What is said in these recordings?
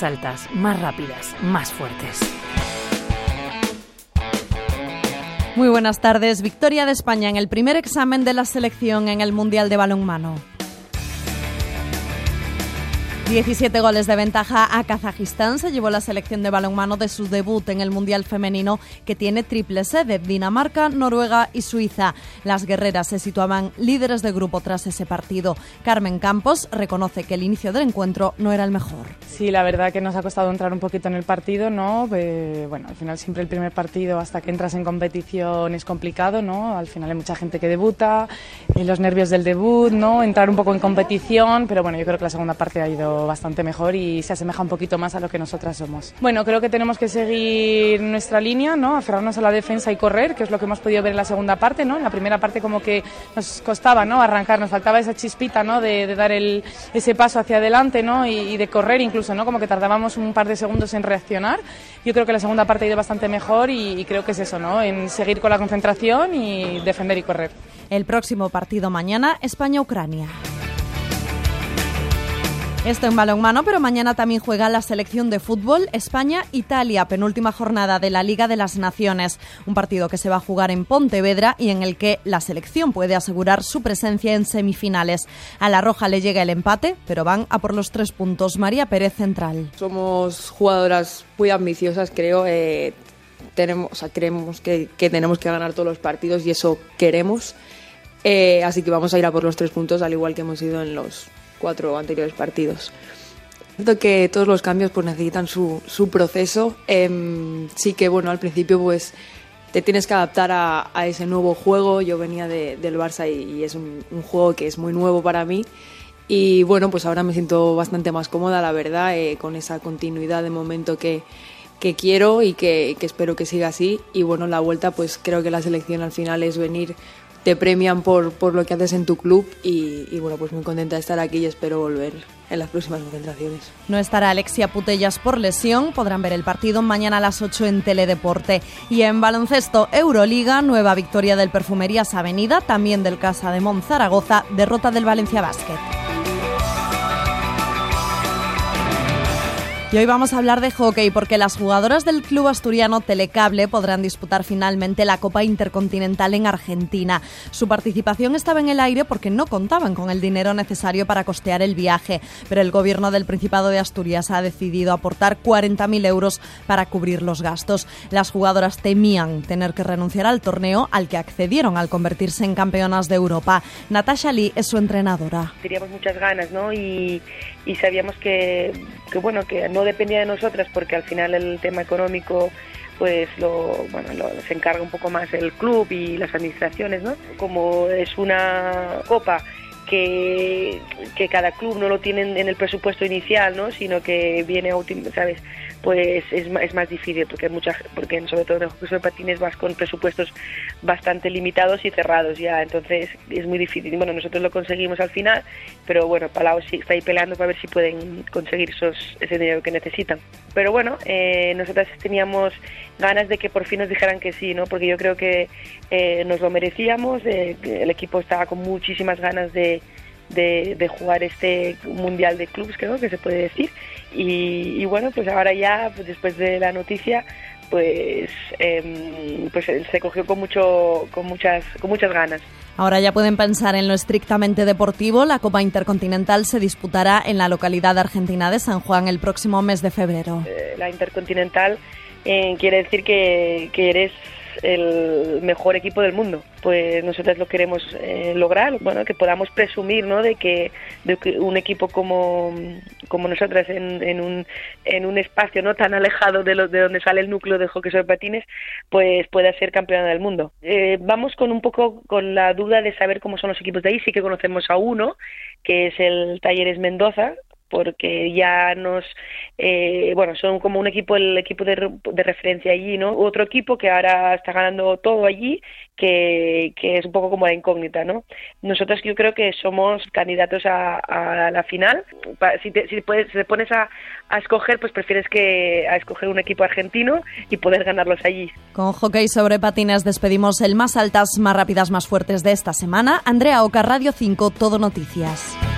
más altas, más rápidas, más fuertes. Muy buenas tardes. Victoria de España en el primer examen de la selección en el Mundial de Balonmano. 17 goles de ventaja a Kazajistán se llevó la selección de balonmano de su debut en el Mundial Femenino que tiene triple sede, Dinamarca, Noruega y Suiza. Las guerreras se situaban líderes de grupo tras ese partido. Carmen Campos reconoce que el inicio del encuentro no era el mejor. Sí, la verdad que nos ha costado entrar un poquito en el partido, ¿no? Eh, bueno, al final siempre el primer partido hasta que entras en competición es complicado, ¿no? Al final hay mucha gente que debuta, y los nervios del debut, ¿no? Entrar un poco en competición, pero bueno, yo creo que la segunda parte ha ido bastante mejor y se asemeja un poquito más a lo que nosotras somos. Bueno, creo que tenemos que seguir nuestra línea, ¿no? aferrarnos a la defensa y correr, que es lo que hemos podido ver en la segunda parte. ¿no? En la primera parte como que nos costaba ¿no? arrancar, nos faltaba esa chispita ¿no? de, dar el, ese paso hacia adelante ¿no? Y, de correr incluso, ¿no? como que tardábamos un par de segundos en reaccionar. Yo creo que la segunda parte ha ido bastante mejor y, y creo que es eso, ¿no? en seguir con la concentración y defender y correr. El próximo partido mañana, España-Ucrania. Esto en balonmano, pero mañana también juega la selección de fútbol España-Italia, penúltima jornada de la Liga de las Naciones. Un partido que se va a jugar en Pontevedra y en el que la selección puede asegurar su presencia en semifinales. A la Roja le llega el empate, pero van a por los tres puntos. María Pérez Central. Somos jugadoras muy ambiciosas, creo. Eh, tenemos, creemos que, tenemos que ganar todos los partidos y eso queremos. Eh, así que vamos a ir a por los tres puntos, al igual que hemos ido en los cuatro anteriores partidos. Siento que todos los cambios pues necesitan su, su proceso. Em, sí que bueno, al principio pues te tienes que adaptar a, a ese nuevo juego. Yo venía de, del Barça y, es un, un, juego que es muy nuevo para mí. Y bueno, pues ahora me siento bastante más cómoda, la verdad, eh, con esa continuidad de momento que, que quiero y que, que, espero que siga así. Y bueno, la vuelta, pues creo que la selección al final es venir te premian por, por lo que haces en tu club y, bueno, pues muy contenta de estar aquí y espero volver en las próximas concentraciones. No estará Alexia Putellas por lesión, podrán ver el partido mañana a las 8 en Teledeporte. Y en baloncesto, Euroliga, nueva victoria del Perfumerías Avenida, también del Casa de Monzaragoza, derrota del Valencia Basket. Y hoy vamos a hablar de hockey porque las jugadoras del club asturiano Telecable podrán disputar finalmente la Copa Intercontinental en Argentina. Su participación estaba en el aire porque no contaban con el dinero necesario para costear el viaje, pero el gobierno del Principado de Asturias ha decidido aportar 40.000 euros para cubrir los gastos. Las jugadoras temían tener que renunciar al torneo al que accedieron al convertirse en campeonas de Europa. Natasha Lee es su entrenadora. Teníamos muchas ganas, ¿no? Y sabíamos que, que bueno, que no dependía de nosotras porque al final el tema económico pues lo, bueno, lo, se encarga un poco más el club y las administraciones, ¿no? Como es una copa que, que cada club no lo tiene en el presupuesto inicial, ¿no? Sino que viene a ¿sabes? Pues es, es más difícil porque mucha porque sobre todo en el juego de patines vas con presupuestos bastante limitados y cerrados ya entonces es muy difícil. Bueno nosotros lo conseguimos al final pero bueno Palau sí está ahí peleando para ver si pueden conseguir esos, ese dinero que necesitan. Pero bueno eh, nosotras teníamos ganas de que por fin nos dijeran que sí no porque yo creo que eh, nos lo merecíamos eh, el equipo estaba con muchísimas ganas de de, jugar este mundial de clubes, creo que se puede decir. Y, bueno, pues ahora ya, pues después de la noticia, pues, em, pues se cogió con, mucho, con, muchas, con muchas ganas. Ahora ya pueden pensar en lo estrictamente deportivo. La Copa Intercontinental se disputará en la localidad argentina de San Juan el próximo mes de febrero. Eh, la Intercontinental eh, quiere decir que, que eres el mejor equipo del mundo. Pues nosotros lo queremos eh, lograr, bueno, que podamos presumir, ¿no? De que, de que un equipo como, como nosotras en, en, un, en un espacio no tan alejado de, lo, de donde sale el núcleo de hockey sobre patines, pues pueda ser campeona del mundo. Eh, vamos con un poco con la duda de saber cómo son los equipos de ahí. Sí que conocemos a uno, que es el Talleres Mendoza, porque ya nos, eh, bueno, son como un equipo, el equipo de, referencia allí, ¿no? Otro equipo que ahora está ganando todo allí, que, que es un poco como la incógnita, ¿no? Nosotros yo creo que somos candidatos a, la final. Si te, si puedes, si te pones a, a, escoger, pues prefieres que a escoger un equipo argentino y poder ganarlos allí. Con hockey sobre patines despedimos el más altas, más rápidas, más fuertes de esta semana. Andrea Oca, Radio 5, Todo Noticias.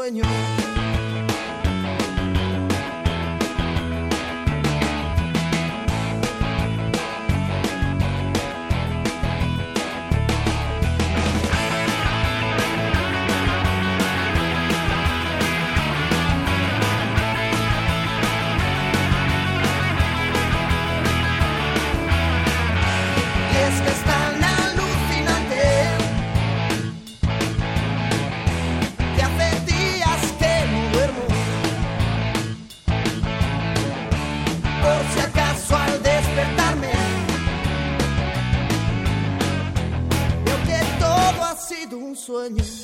Sueño sueño.